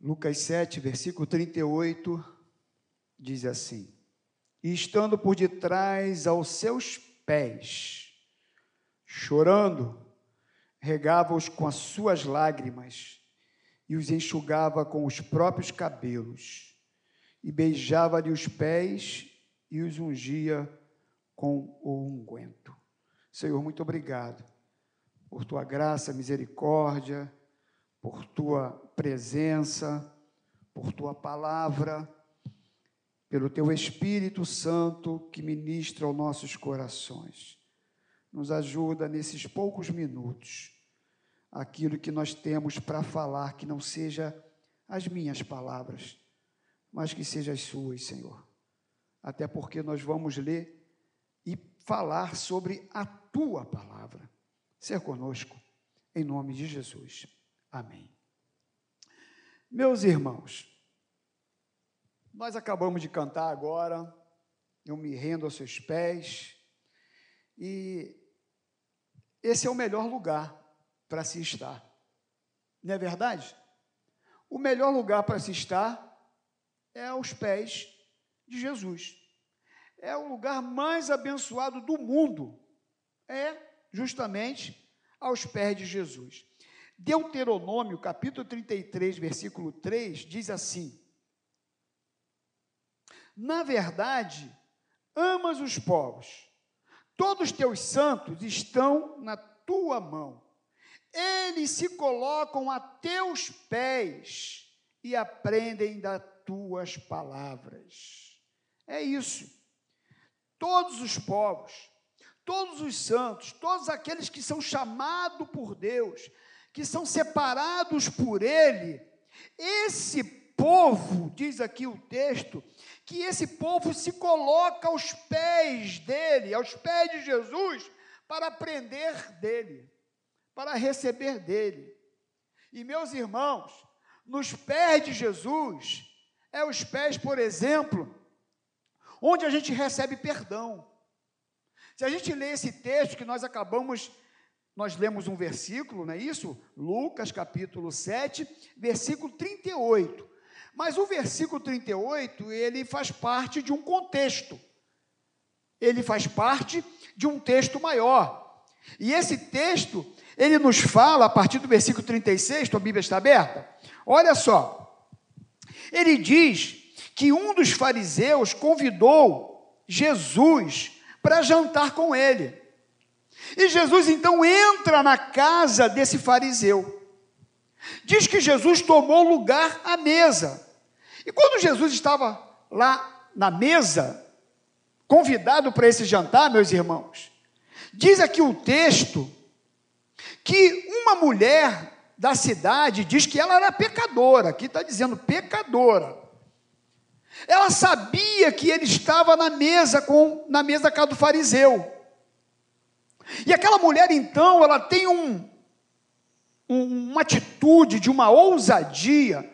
Lucas 7, versículo 38, diz assim: E estando por detrás aos seus pés, chorando, regava-os com as suas lágrimas e os enxugava com os próprios cabelos, e beijava-lhe os pés e os ungia com o unguento. Senhor, muito obrigado por tua graça, misericórdia, por tua presença, por tua palavra, pelo teu Espírito Santo que ministra aos nossos corações. Nos ajuda nesses poucos minutos, aquilo que nós temos para falar, que não seja as minhas palavras, mas que seja as suas, Senhor. Até porque nós vamos ler e falar sobre a tua palavra ser conosco, em nome de Jesus. Amém. Meus irmãos, nós acabamos de cantar agora, eu me rendo aos seus pés, e esse é o melhor lugar para se estar, não é verdade? O melhor lugar para se estar é aos pés de Jesus. É o lugar mais abençoado do mundo. É justamente aos pés de Jesus. Deuteronômio, capítulo 33, versículo 3, diz assim: Na verdade, amas os povos, todos teus santos estão na tua mão, eles se colocam a teus pés e aprendem das tuas palavras. É isso. Todos os povos, todos os santos, todos aqueles que são chamados por Deus, que são separados por Ele, esse povo, diz aqui o texto, que esse povo se coloca aos pés dele, aos pés de Jesus, para aprender dele, para receber dele. E meus irmãos, nos pés de Jesus, é os pés, por exemplo, onde a gente recebe perdão. Se a gente lê esse texto que nós acabamos, nós lemos um versículo, não é isso? Lucas capítulo 7, versículo 38. Mas o versículo 38, ele faz parte de um contexto. Ele faz parte de um texto maior. E esse texto, ele nos fala, a partir do versículo 36, tua Bíblia está aberta? Olha só. Ele diz que um dos fariseus convidou Jesus para jantar com ele. E Jesus então entra na casa desse fariseu. Diz que Jesus tomou lugar à mesa. E quando Jesus estava lá na mesa, convidado para esse jantar, meus irmãos, diz aqui o texto que uma mulher da cidade diz que ela era pecadora, aqui está dizendo pecadora. Ela sabia que ele estava na mesa com na mesa da casa do fariseu. E aquela mulher então, ela tem um, um, uma atitude de uma ousadia,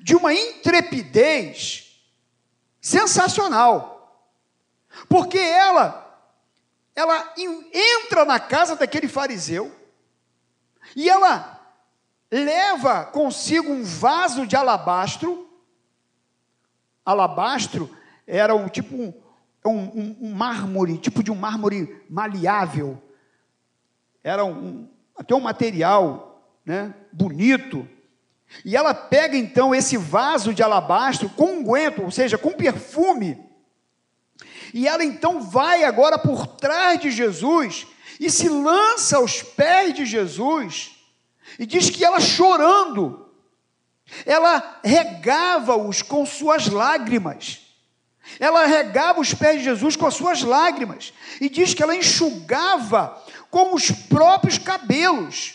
de uma intrepidez sensacional. Porque ela ela entra na casa daquele fariseu e ela leva consigo um vaso de alabastro alabastro era um tipo um, um, um mármore, tipo de um mármore maleável. Era um, até um material né, bonito. E ela pega então esse vaso de alabastro com unguento, ou seja, com perfume. E ela então vai agora por trás de Jesus e se lança aos pés de Jesus e diz que ela chorando, ela regava-os com suas lágrimas. Ela regava os pés de Jesus com as suas lágrimas. E diz que ela enxugava com os próprios cabelos.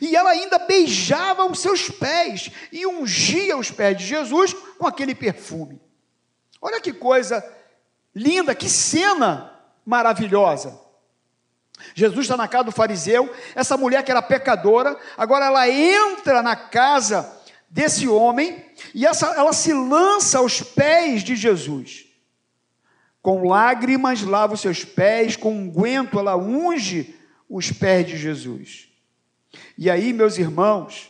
E ela ainda beijava os seus pés e ungia os pés de Jesus com aquele perfume. Olha que coisa linda, que cena maravilhosa. Jesus está na casa do fariseu, essa mulher que era pecadora, agora ela entra na casa desse homem e essa, ela se lança aos pés de Jesus. Com lágrimas lava os seus pés, com unguento ela unge os pés de Jesus. E aí, meus irmãos,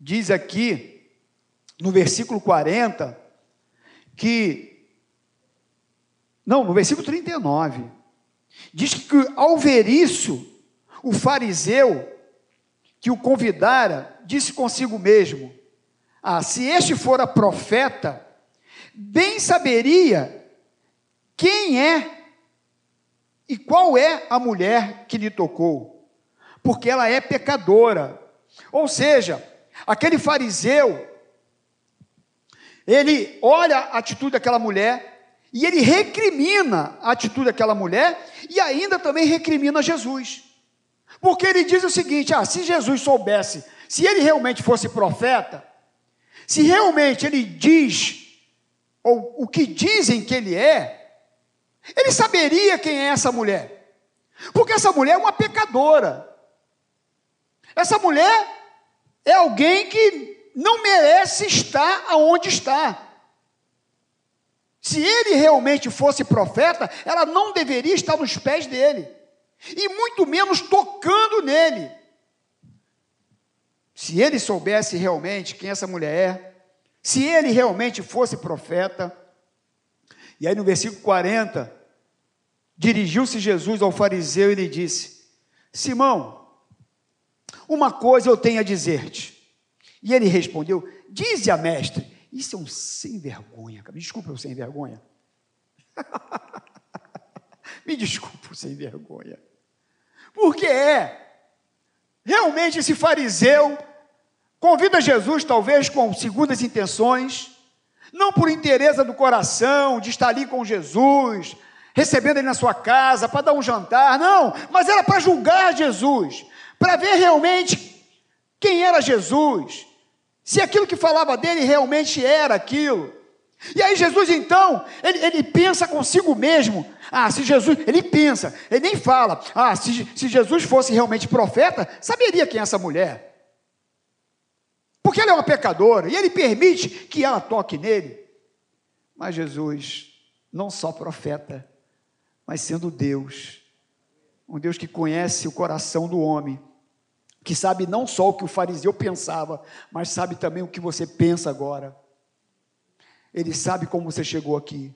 diz aqui no versículo 40, que. Não, no versículo 39, diz que ao ver isso, o fariseu que o convidara disse consigo mesmo: Ah, se este fora profeta, bem saberia quem é e qual é a mulher que lhe tocou, porque ela é pecadora. Ou seja, aquele fariseu, ele olha a atitude daquela mulher e ele recrimina a atitude daquela mulher e ainda também recrimina Jesus. Porque ele diz o seguinte: ah, se Jesus soubesse, se ele realmente fosse profeta, se realmente ele diz, ou o que dizem que ele é, ele saberia quem é essa mulher. Porque essa mulher é uma pecadora. Essa mulher é alguém que não merece estar aonde está. Se ele realmente fosse profeta, ela não deveria estar nos pés dele, e muito menos tocando nele. Se ele soubesse realmente quem essa mulher é, se ele realmente fosse profeta, e aí no versículo 40, dirigiu-se Jesus ao fariseu e lhe disse: Simão, uma coisa eu tenho a dizer-te. E ele respondeu: Dize a mestre. Isso é um sem vergonha. Me desculpa o sem vergonha. Me desculpa o sem vergonha. Porque é. Realmente esse fariseu convida Jesus, talvez com segundas intenções, não por interesse do coração, de estar ali com Jesus, recebendo ele na sua casa, para dar um jantar, não, mas era para julgar Jesus, para ver realmente quem era Jesus, se aquilo que falava dele realmente era aquilo. E aí Jesus então, ele, ele pensa consigo mesmo, ah, se Jesus, ele pensa, ele nem fala, ah, se, se Jesus fosse realmente profeta, saberia quem é essa mulher. Porque ela é uma pecadora, e ele permite que ela toque nele. Mas Jesus, não só profeta, mas sendo Deus, um Deus que conhece o coração do homem, que sabe não só o que o fariseu pensava, mas sabe também o que você pensa agora. Ele sabe como você chegou aqui.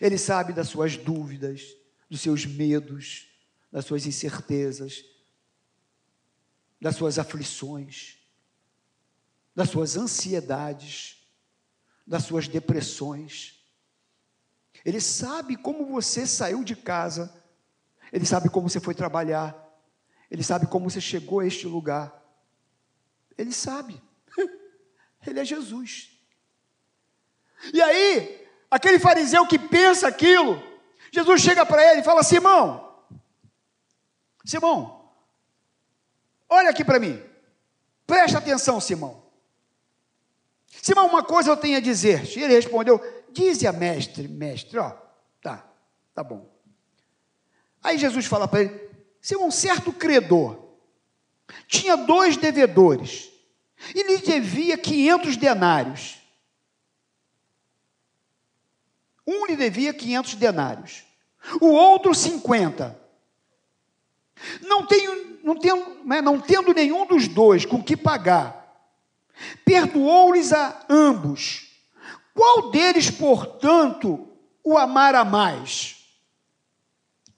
Ele sabe das suas dúvidas, dos seus medos, das suas incertezas, das suas aflições, das suas ansiedades, das suas depressões. Ele sabe como você saiu de casa, ele sabe como você foi trabalhar, ele sabe como você chegou a este lugar. Ele sabe. Ele é Jesus. E aí, aquele fariseu que pensa aquilo, Jesus chega para ele e fala: Simão, Simão, olha aqui para mim, presta atenção, Simão. Simão, uma coisa eu tenho a dizer. E ele respondeu: Dize a mestre, mestre, ó, tá, tá bom. Aí Jesus fala para ele: se um certo credor tinha dois devedores e lhe devia 500 denários. Um lhe devia 500 denários, o outro 50. Não, tenho, não, tendo, né, não tendo nenhum dos dois com que pagar, perdoou-lhes a ambos. Qual deles, portanto, o amara mais?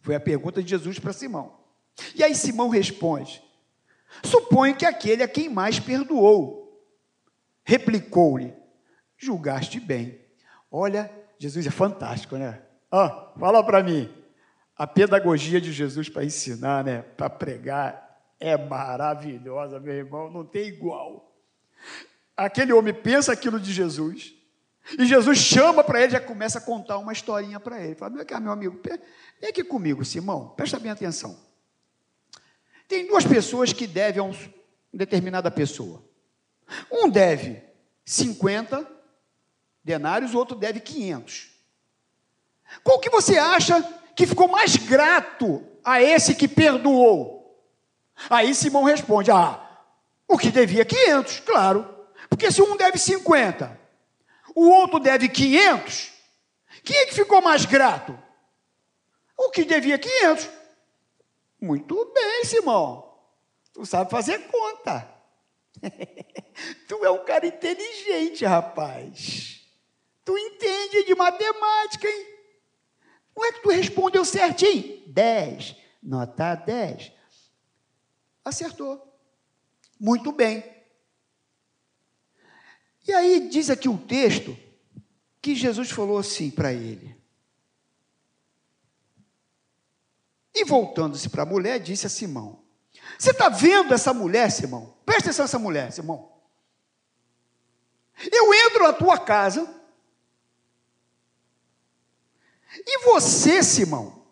Foi a pergunta de Jesus para Simão. E aí Simão responde: Suponho que aquele a quem mais perdoou. Replicou-lhe: Julgaste bem. Olha, Jesus é fantástico, né? Ah, fala para mim. A pedagogia de Jesus para ensinar, né? Para pregar é maravilhosa, meu irmão, não tem igual. Aquele homem pensa aquilo de Jesus, e Jesus chama para ele, já começa a contar uma historinha para ele. Fala, vem meu amigo, vem aqui comigo, Simão, presta bem atenção. Tem duas pessoas que devem a uma determinada pessoa. Um deve 50 denários, o outro deve 500. Qual que você acha que ficou mais grato a esse que perdoou? Aí Simão responde: Ah, o que devia 500, claro. Porque se um deve 50, o outro deve 500, quem é que ficou mais grato? O que devia 500. Muito bem, Simão. Tu sabe fazer conta. tu é um cara inteligente, rapaz. Tu entende de matemática, hein? Como é que tu respondeu certinho? 10. Nota 10. Acertou. Muito bem. E aí diz aqui o texto que Jesus falou assim para ele. E voltando-se para a mulher, disse a Simão: Você está vendo essa mulher, Simão? Presta atenção nessa mulher, Simão. Eu entro na tua casa e você, Simão,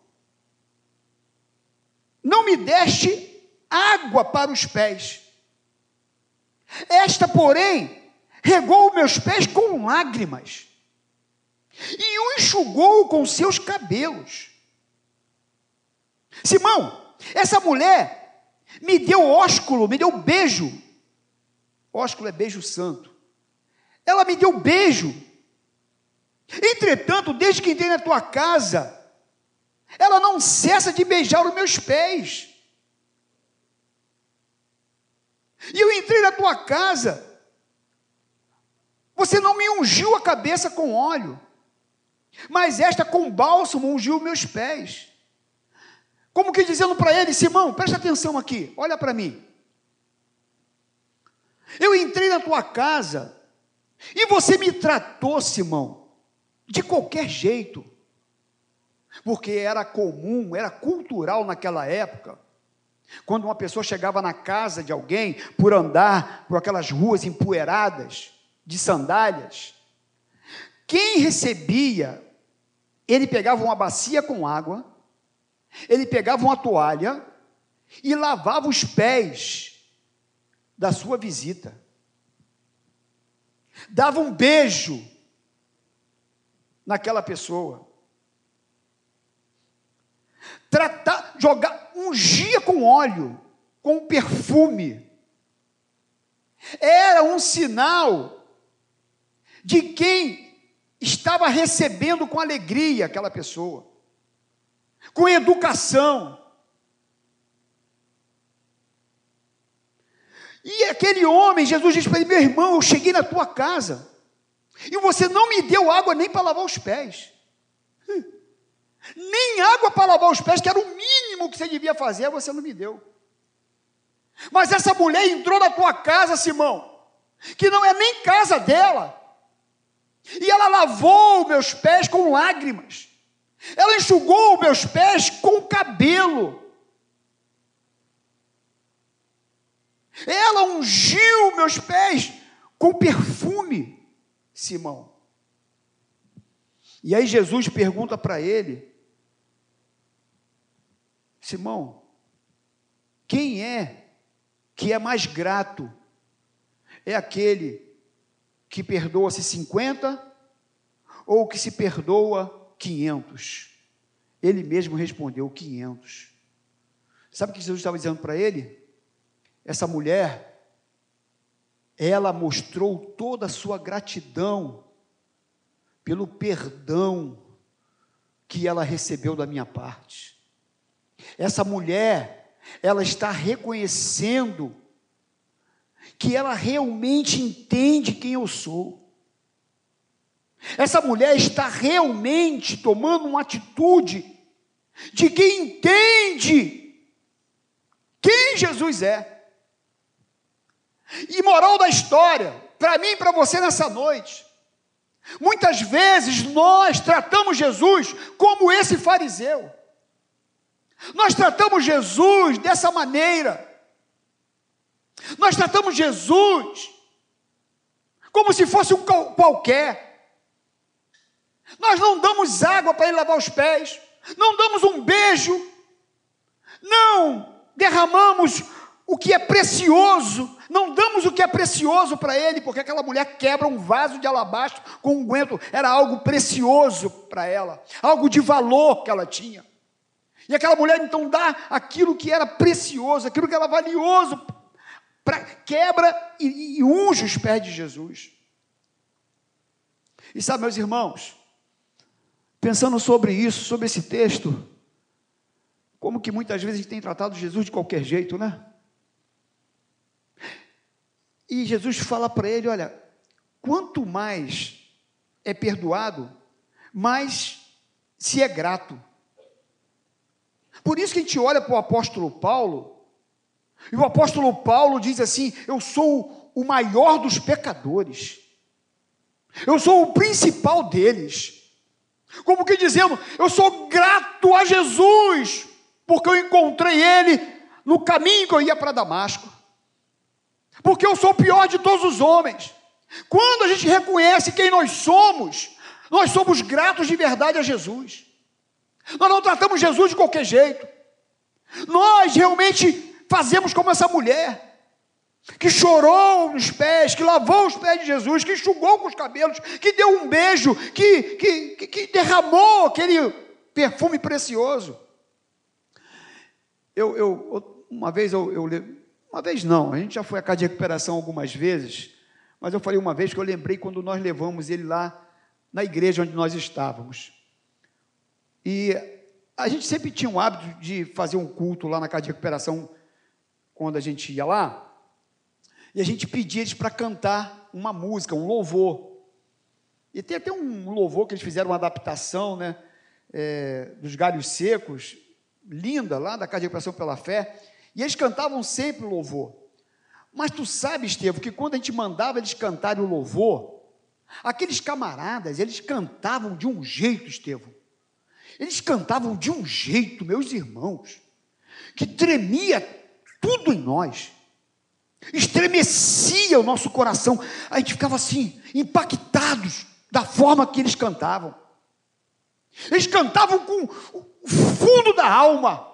não me deste água para os pés. Esta, porém, regou meus pés com lágrimas e o enxugou com seus cabelos. Simão, essa mulher me deu ósculo, me deu beijo. Ósculo é beijo santo. Ela me deu beijo. Entretanto, desde que entrei na tua casa, ela não cessa de beijar os meus pés. E eu entrei na tua casa, você não me ungiu a cabeça com óleo, mas esta com bálsamo ungiu meus pés. Como que dizendo para ele, Simão, presta atenção aqui, olha para mim. Eu entrei na tua casa e você me tratou, Simão, de qualquer jeito, porque era comum, era cultural naquela época. Quando uma pessoa chegava na casa de alguém por andar por aquelas ruas empoeiradas, de sandálias, quem recebia, ele pegava uma bacia com água, ele pegava uma toalha e lavava os pés da sua visita. Dava um beijo naquela pessoa. Tratar, jogar, ungia com óleo, com perfume. Era um sinal de quem estava recebendo com alegria aquela pessoa, com educação. E aquele homem, Jesus disse para ele: Meu irmão, eu cheguei na tua casa e você não me deu água nem para lavar os pés. Hum. Nem água para lavar os pés, que era o mínimo que você devia fazer, você não me deu. Mas essa mulher entrou na tua casa, Simão, que não é nem casa dela, e ela lavou meus pés com lágrimas. Ela enxugou meus pés com cabelo. Ela ungiu meus pés com perfume, Simão. E aí Jesus pergunta para ele: Simão, quem é que é mais grato? É aquele que perdoa-se 50 ou que se perdoa 500? Ele mesmo respondeu 500. Sabe o que Jesus estava dizendo para ele? Essa mulher, ela mostrou toda a sua gratidão pelo perdão que ela recebeu da minha parte. Essa mulher, ela está reconhecendo que ela realmente entende quem eu sou. Essa mulher está realmente tomando uma atitude de quem entende quem Jesus é. E moral da história, para mim e para você nessa noite, muitas vezes nós tratamos Jesus como esse fariseu. Nós tratamos Jesus dessa maneira. Nós tratamos Jesus como se fosse um qualquer. Nós não damos água para ele lavar os pés, não damos um beijo, não derramamos o que é precioso, não damos o que é precioso para ele, porque aquela mulher quebra um vaso de alabastro com um guento, era algo precioso para ela, algo de valor que ela tinha. E aquela mulher então dá aquilo que era precioso, aquilo que era valioso pra, quebra e, e unge os pés de Jesus. E sabe, meus irmãos, pensando sobre isso, sobre esse texto, como que muitas vezes a gente tem tratado Jesus de qualquer jeito, né? E Jesus fala para ele: olha, quanto mais é perdoado, mais se é grato. Por isso que a gente olha para o apóstolo Paulo, e o apóstolo Paulo diz assim: Eu sou o maior dos pecadores, eu sou o principal deles. Como que dizendo, eu sou grato a Jesus, porque eu encontrei Ele no caminho que eu ia para Damasco, porque eu sou o pior de todos os homens. Quando a gente reconhece quem nós somos, nós somos gratos de verdade a Jesus. Nós não tratamos Jesus de qualquer jeito. Nós realmente fazemos como essa mulher, que chorou nos pés, que lavou os pés de Jesus, que enxugou com os cabelos, que deu um beijo, que, que, que derramou aquele perfume precioso. Eu, eu uma vez eu, eu, uma vez não, a gente já foi a casa de recuperação algumas vezes, mas eu falei uma vez que eu lembrei quando nós levamos ele lá na igreja onde nós estávamos. E a gente sempre tinha o hábito de fazer um culto lá na casa de recuperação quando a gente ia lá, e a gente pedia eles para cantar uma música, um louvor. E tem até um louvor que eles fizeram uma adaptação, né, é, dos galhos secos, linda, lá da Casa de Recuperação pela Fé, e eles cantavam sempre o louvor. Mas tu sabe, Estevam, que quando a gente mandava eles cantarem o louvor, aqueles camaradas, eles cantavam de um jeito, Estevam. Eles cantavam de um jeito, meus irmãos, que tremia tudo em nós. Estremecia o nosso coração. A gente ficava assim, impactados da forma que eles cantavam. Eles cantavam com o fundo da alma.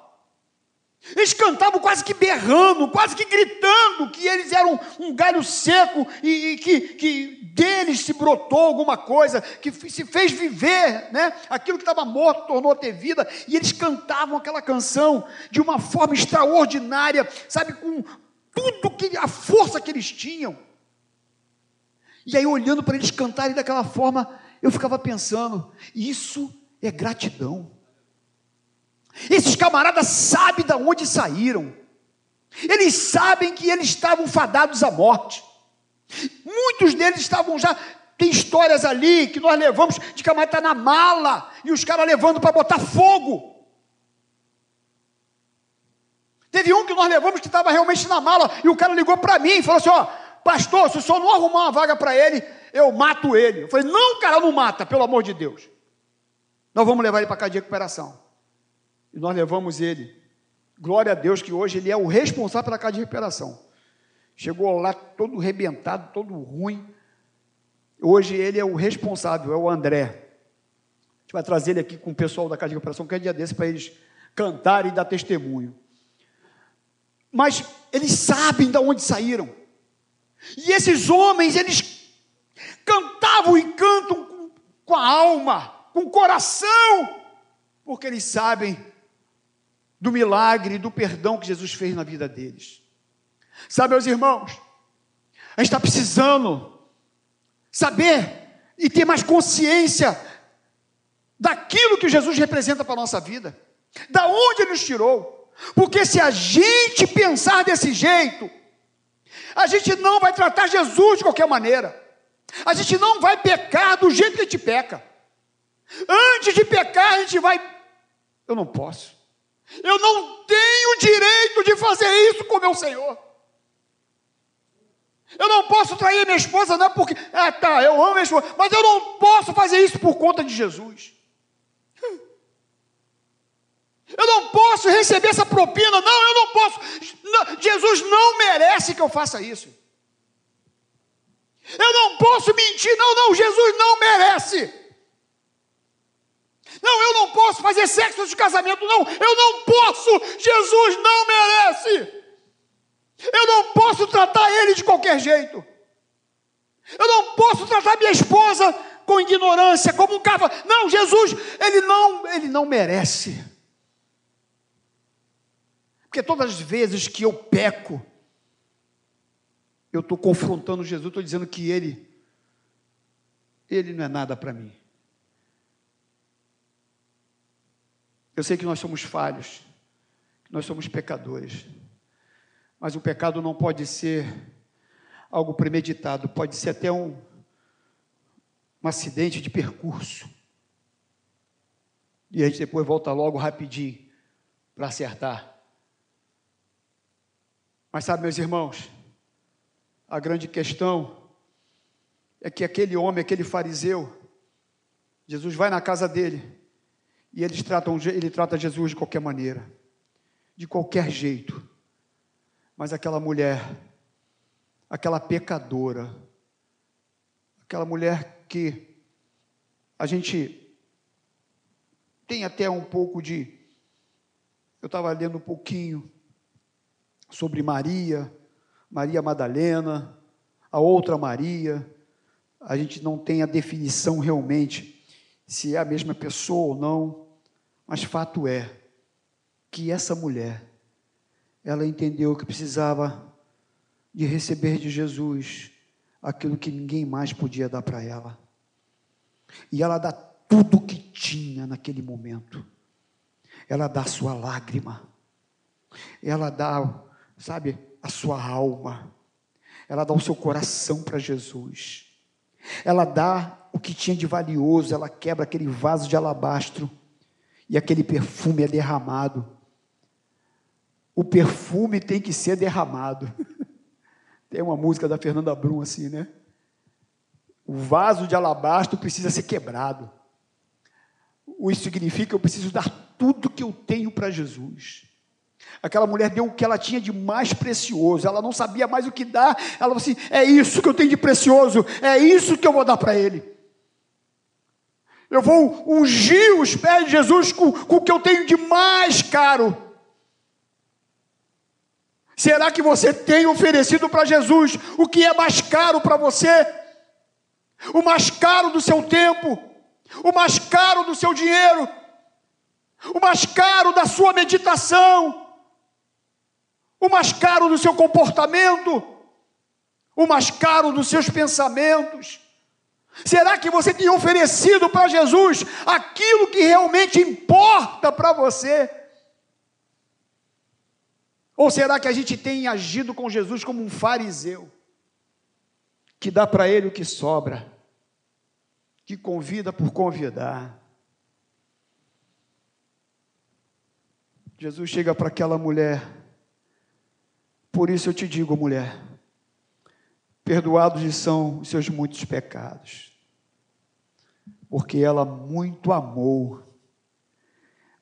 Eles cantavam quase que berrando, quase que gritando que eles eram um galho seco e, e que, que deles se brotou alguma coisa, que se fez viver, né? Aquilo que estava morto tornou a ter vida, e eles cantavam aquela canção de uma forma extraordinária, sabe, com tudo que a força que eles tinham. E aí olhando para eles cantarem daquela forma, eu ficava pensando, isso é gratidão. Esses camaradas sabem de onde saíram. Eles sabem que eles estavam fadados à morte. Muitos deles estavam já. Tem histórias ali que nós levamos de camarada está na mala e os caras levando para botar fogo. Teve um que nós levamos que estava realmente na mala e o cara ligou para mim e falou assim: Ó, pastor, se o senhor não arrumar uma vaga para ele, eu mato ele. Eu falei: Não, cara, não mata, pelo amor de Deus. Nós vamos levar ele para casa de recuperação. E nós levamos ele. Glória a Deus que hoje ele é o responsável pela casa de recuperação. Chegou lá todo rebentado, todo ruim. Hoje ele é o responsável, é o André. A gente vai trazer ele aqui com o pessoal da casa de recuperação, que é dia desse, para eles cantarem e dar testemunho. Mas eles sabem de onde saíram. E esses homens, eles cantavam e cantam com, com a alma, com o coração, porque eles sabem do milagre e do perdão que Jesus fez na vida deles. Sabe, meus irmãos, a gente está precisando saber e ter mais consciência daquilo que Jesus representa para a nossa vida, da onde Ele nos tirou. Porque se a gente pensar desse jeito, a gente não vai tratar Jesus de qualquer maneira. A gente não vai pecar do jeito que a gente peca. Antes de pecar, a gente vai. Eu não posso. Eu não tenho direito de fazer isso com meu Senhor. Eu não posso trair minha esposa, não é porque, ah tá, eu amo minha esposa, mas eu não posso fazer isso por conta de Jesus. Eu não posso receber essa propina, não, eu não posso. Jesus não merece que eu faça isso. Eu não posso mentir, não, não, Jesus não merece. Não, eu não posso fazer sexo de casamento, não, eu não posso, Jesus não merece. Eu não posso tratar ele de qualquer jeito. Eu não posso tratar minha esposa com ignorância, como um cavalo. Não, Jesus, ele não, ele não merece. Porque todas as vezes que eu peco, eu estou confrontando Jesus, estou dizendo que ele, ele não é nada para mim. Eu sei que nós somos falhos, que nós somos pecadores, mas o pecado não pode ser algo premeditado, pode ser até um, um acidente de percurso. E a gente depois volta logo rapidinho para acertar. Mas sabe, meus irmãos, a grande questão é que aquele homem, aquele fariseu, Jesus vai na casa dele e eles tratam, ele trata Jesus de qualquer maneira, de qualquer jeito. Mas aquela mulher, aquela pecadora, aquela mulher que a gente tem até um pouco de. Eu estava lendo um pouquinho sobre Maria, Maria Madalena, a outra Maria. A gente não tem a definição realmente se é a mesma pessoa ou não, mas fato é que essa mulher, ela entendeu que precisava de receber de Jesus aquilo que ninguém mais podia dar para ela. E ela dá tudo o que tinha naquele momento. Ela dá a sua lágrima. Ela dá, sabe, a sua alma. Ela dá o seu coração para Jesus. Ela dá o que tinha de valioso, ela quebra aquele vaso de alabastro e aquele perfume é derramado. O perfume tem que ser derramado. Tem uma música da Fernanda Brum assim, né? O vaso de alabastro precisa ser quebrado. Isso significa que eu preciso dar tudo que eu tenho para Jesus. Aquela mulher deu o que ela tinha de mais precioso, ela não sabia mais o que dar. Ela falou assim: é isso que eu tenho de precioso, é isso que eu vou dar para ele. Eu vou ungir os pés de Jesus com, com o que eu tenho de mais caro. Será que você tem oferecido para Jesus o que é mais caro para você? O mais caro do seu tempo, o mais caro do seu dinheiro, o mais caro da sua meditação, o mais caro do seu comportamento, o mais caro dos seus pensamentos. Será que você tem oferecido para Jesus aquilo que realmente importa para você? Ou será que a gente tem agido com Jesus como um fariseu, que dá para ele o que sobra, que convida por convidar? Jesus chega para aquela mulher, por isso eu te digo, mulher, perdoados são os seus muitos pecados, porque ela muito amou,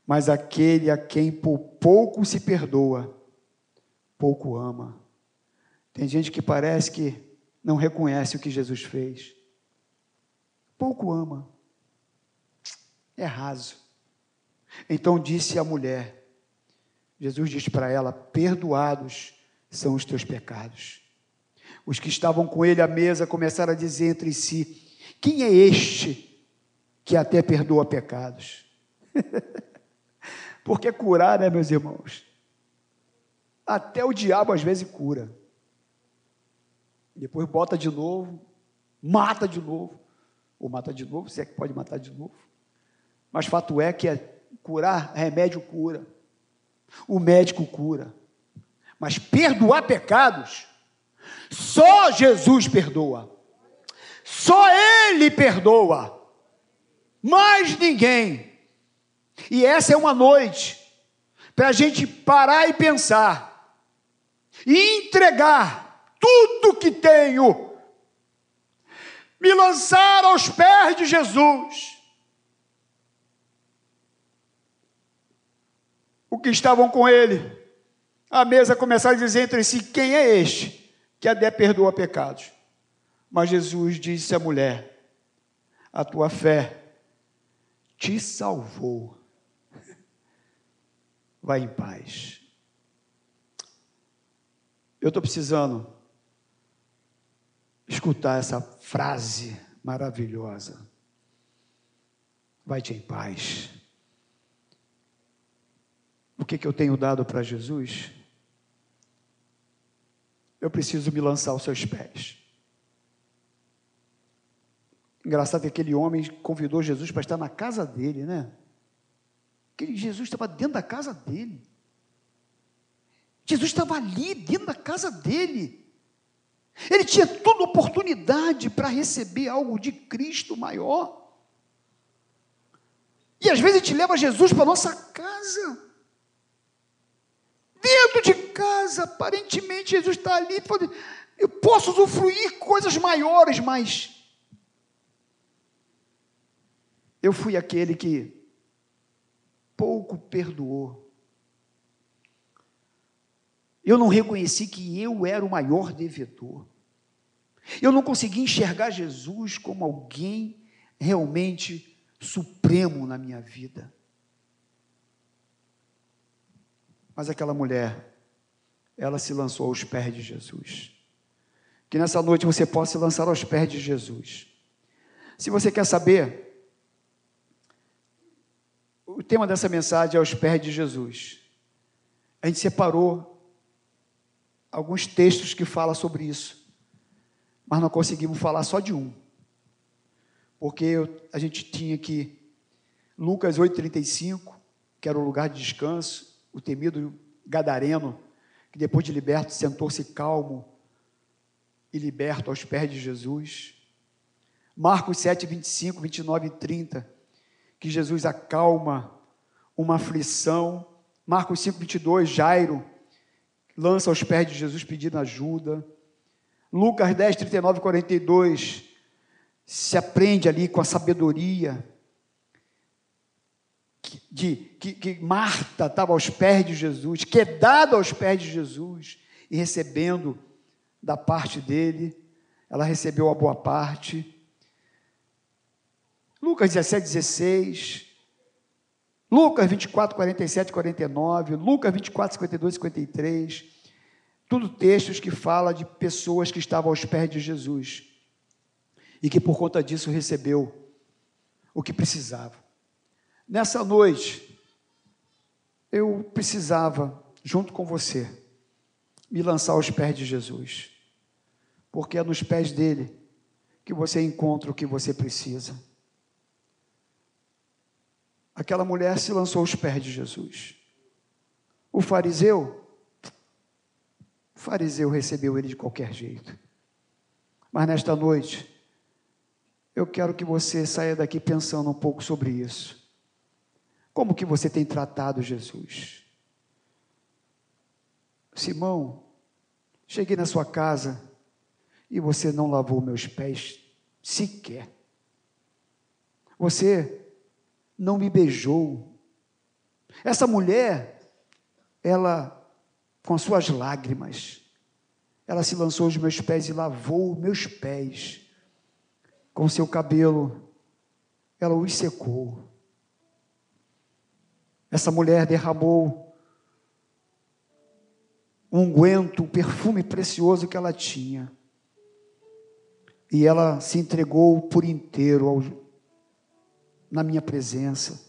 mas aquele a quem por pouco se perdoa, pouco ama. Tem gente que parece que não reconhece o que Jesus fez, pouco ama, é raso. Então disse a mulher, Jesus disse para ela: Perdoados são os teus pecados. Os que estavam com ele à mesa começaram a dizer entre si: Quem é este que até perdoa pecados? Porque curar, né, meus irmãos? Até o diabo às vezes cura. Depois bota de novo, mata de novo. Ou mata de novo, se é que pode matar de novo. Mas fato é que é curar, remédio cura. O médico cura. Mas perdoar pecados, só Jesus perdoa. Só Ele perdoa. Mais ninguém. E essa é uma noite para a gente parar e pensar. E entregar tudo que tenho. Me lançar aos pés de Jesus. O que estavam com ele a mesa começaram a dizer entre si: quem é este que até perdoa pecados? Mas Jesus disse à mulher: a tua fé te salvou. Vai em paz. Eu estou precisando escutar essa frase maravilhosa. Vai-te em paz. O que, que eu tenho dado para Jesus? Eu preciso me lançar aos seus pés. Engraçado que aquele homem convidou Jesus para estar na casa dele, né? Aquele Jesus estava dentro da casa dele. Jesus estava ali, dentro da casa dele. Ele tinha toda oportunidade para receber algo de Cristo maior. E às vezes a gente leva Jesus para nossa casa. Dentro de casa, aparentemente Jesus está ali. Eu posso usufruir coisas maiores, mas eu fui aquele que pouco perdoou. Eu não reconheci que eu era o maior devedor. Eu não consegui enxergar Jesus como alguém realmente supremo na minha vida. Mas aquela mulher, ela se lançou aos pés de Jesus. Que nessa noite você possa se lançar aos pés de Jesus. Se você quer saber, o tema dessa mensagem é aos pés de Jesus. A gente separou alguns textos que falam sobre isso, mas não conseguimos falar só de um, porque a gente tinha que Lucas 8,35, que era o lugar de descanso, o temido Gadareno, que depois de liberto sentou-se calmo e liberto aos pés de Jesus. Marcos 7, 25, 29 e 30, que Jesus acalma uma aflição. Marcos 5, 22, Jairo lança aos pés de Jesus pedindo ajuda. Lucas 10, 39 e 42, se aprende ali com a sabedoria de que, que Marta estava aos pés de Jesus, quedada aos pés de Jesus e recebendo da parte dele, ela recebeu a boa parte. Lucas 17, 16, Lucas 24, 47 49, Lucas 24, 52 e 53, tudo textos que falam de pessoas que estavam aos pés de Jesus e que por conta disso recebeu o que precisava. Nessa noite, eu precisava, junto com você, me lançar aos pés de Jesus, porque é nos pés dele que você encontra o que você precisa. Aquela mulher se lançou aos pés de Jesus. O fariseu, o fariseu recebeu ele de qualquer jeito. Mas nesta noite, eu quero que você saia daqui pensando um pouco sobre isso. Como que você tem tratado Jesus? Simão, cheguei na sua casa e você não lavou meus pés sequer. Você não me beijou. Essa mulher, ela, com suas lágrimas, ela se lançou aos meus pés e lavou meus pés. Com seu cabelo, ela os secou. Essa mulher derramou um unguento, um perfume precioso que ela tinha. E ela se entregou por inteiro ao, na minha presença.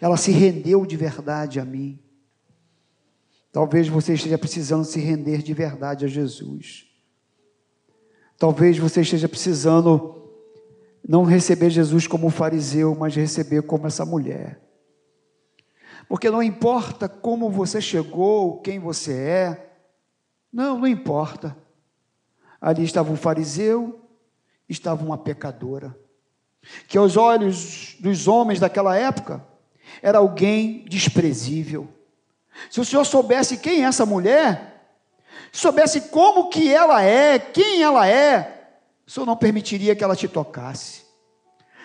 Ela se rendeu de verdade a mim. Talvez você esteja precisando se render de verdade a Jesus. Talvez você esteja precisando não receber Jesus como fariseu, mas receber como essa mulher. Porque não importa como você chegou, quem você é, não, não importa. Ali estava um fariseu, estava uma pecadora que aos olhos dos homens daquela época era alguém desprezível. Se o Senhor soubesse quem é essa mulher, soubesse como que ela é, quem ela é, o Senhor não permitiria que ela te tocasse.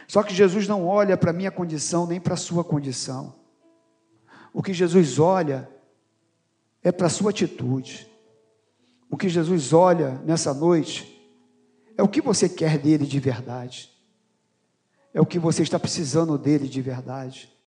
Só que Jesus não olha para a minha condição nem para a sua condição. O que Jesus olha é para a sua atitude. O que Jesus olha nessa noite é o que você quer dele de verdade é o que você está precisando dele de verdade.